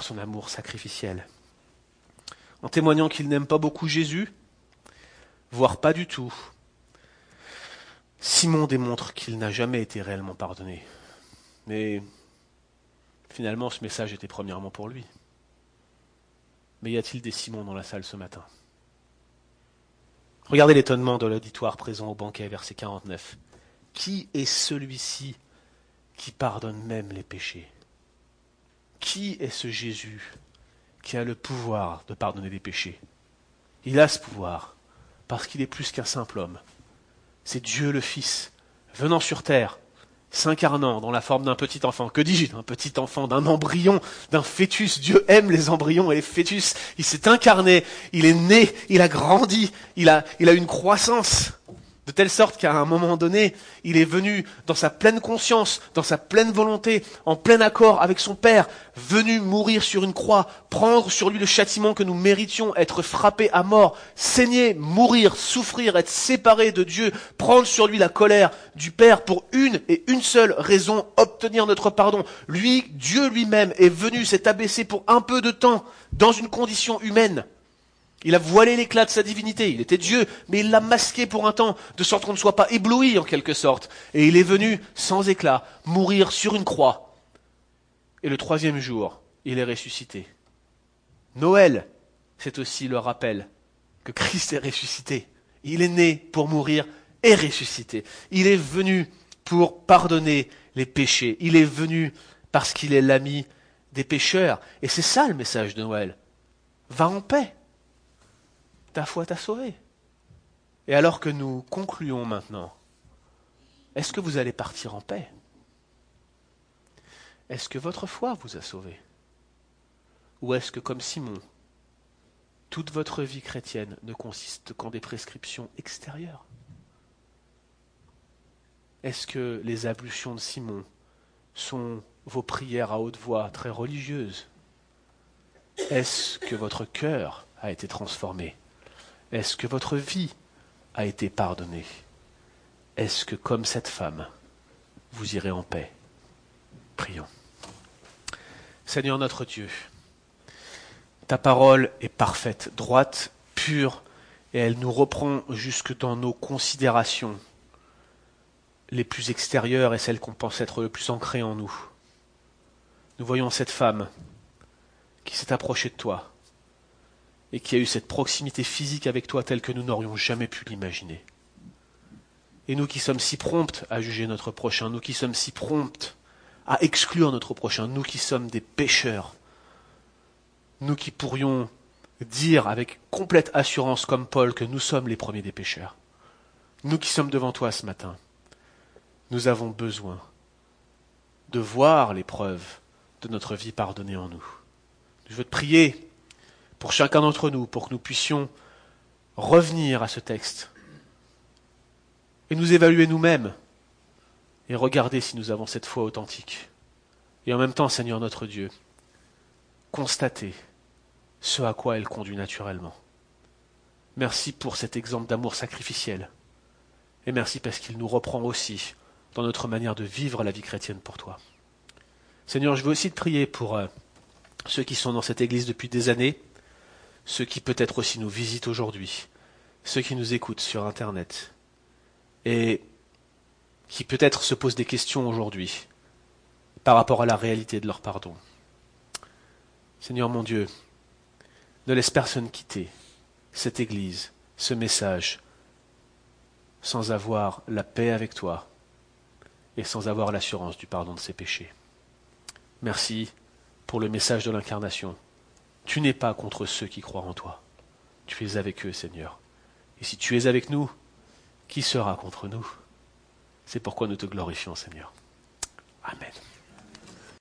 Son amour sacrificiel en témoignant qu'il n'aime pas beaucoup Jésus, voire pas du tout. Simon démontre qu'il n'a jamais été réellement pardonné. Mais finalement, ce message était premièrement pour lui. Mais y a-t-il des Simons dans la salle ce matin? Regardez l'étonnement de l'auditoire présent au banquet, verset 49. Qui est celui-ci qui pardonne même les péchés? Qui est ce Jésus qui a le pouvoir de pardonner les péchés? Il a ce pouvoir parce qu'il est plus qu'un simple homme. C'est Dieu le Fils, venant sur terre, s'incarnant dans la forme d'un petit enfant. Que dis-je? D'un petit enfant, d'un embryon, d'un fœtus. Dieu aime les embryons et les fœtus. Il s'est incarné, il est né, il a grandi, il a, il a une croissance. De telle sorte qu'à un moment donné, il est venu dans sa pleine conscience, dans sa pleine volonté, en plein accord avec son Père, venu mourir sur une croix, prendre sur lui le châtiment que nous méritions, être frappé à mort, saigner, mourir, souffrir, être séparé de Dieu, prendre sur lui la colère du Père pour une et une seule raison, obtenir notre pardon. Lui, Dieu lui-même, est venu s'est abaissé pour un peu de temps dans une condition humaine il a voilé l'éclat de sa divinité. Il était Dieu, mais il l'a masqué pour un temps, de sorte qu'on ne soit pas ébloui en quelque sorte. Et il est venu, sans éclat, mourir sur une croix. Et le troisième jour, il est ressuscité. Noël, c'est aussi le rappel que Christ est ressuscité. Il est né pour mourir et ressuscité. Il est venu pour pardonner les péchés. Il est venu parce qu'il est l'ami des pécheurs. Et c'est ça le message de Noël. Va en paix ta foi t'a sauvé. Et alors que nous concluons maintenant, est-ce que vous allez partir en paix? Est-ce que votre foi vous a sauvé? Ou est-ce que, comme Simon, toute votre vie chrétienne ne consiste qu'en des prescriptions extérieures? Est-ce que les ablutions de Simon sont vos prières à haute voix très religieuses? Est-ce que votre cœur a été transformé? Est-ce que votre vie a été pardonnée? Est-ce que, comme cette femme, vous irez en paix? Prions. Seigneur notre Dieu, ta parole est parfaite, droite, pure, et elle nous reprend jusque dans nos considérations les plus extérieures et celles qu'on pense être le plus ancrées en nous. Nous voyons cette femme qui s'est approchée de toi, et qui a eu cette proximité physique avec toi telle que nous n'aurions jamais pu l'imaginer. Et nous qui sommes si promptes à juger notre prochain, nous qui sommes si promptes à exclure notre prochain, nous qui sommes des pécheurs, nous qui pourrions dire avec complète assurance comme Paul que nous sommes les premiers des pécheurs, nous qui sommes devant toi ce matin, nous avons besoin de voir les preuves de notre vie pardonnée en nous. Je veux te prier pour chacun d'entre nous, pour que nous puissions revenir à ce texte et nous évaluer nous-mêmes et regarder si nous avons cette foi authentique. Et en même temps, Seigneur notre Dieu, constater ce à quoi elle conduit naturellement. Merci pour cet exemple d'amour sacrificiel. Et merci parce qu'il nous reprend aussi dans notre manière de vivre la vie chrétienne pour toi. Seigneur, je veux aussi te prier pour euh, ceux qui sont dans cette église depuis des années, ceux qui peut-être aussi nous visitent aujourd'hui, ceux qui nous écoutent sur Internet, et qui peut-être se posent des questions aujourd'hui par rapport à la réalité de leur pardon. Seigneur mon Dieu, ne laisse personne quitter cette Église, ce message, sans avoir la paix avec toi et sans avoir l'assurance du pardon de ses péchés. Merci pour le message de l'incarnation. Tu n'es pas contre ceux qui croient en toi. Tu es avec eux, Seigneur. Et si tu es avec nous, qui sera contre nous? C'est pourquoi nous te glorifions, Seigneur. Amen.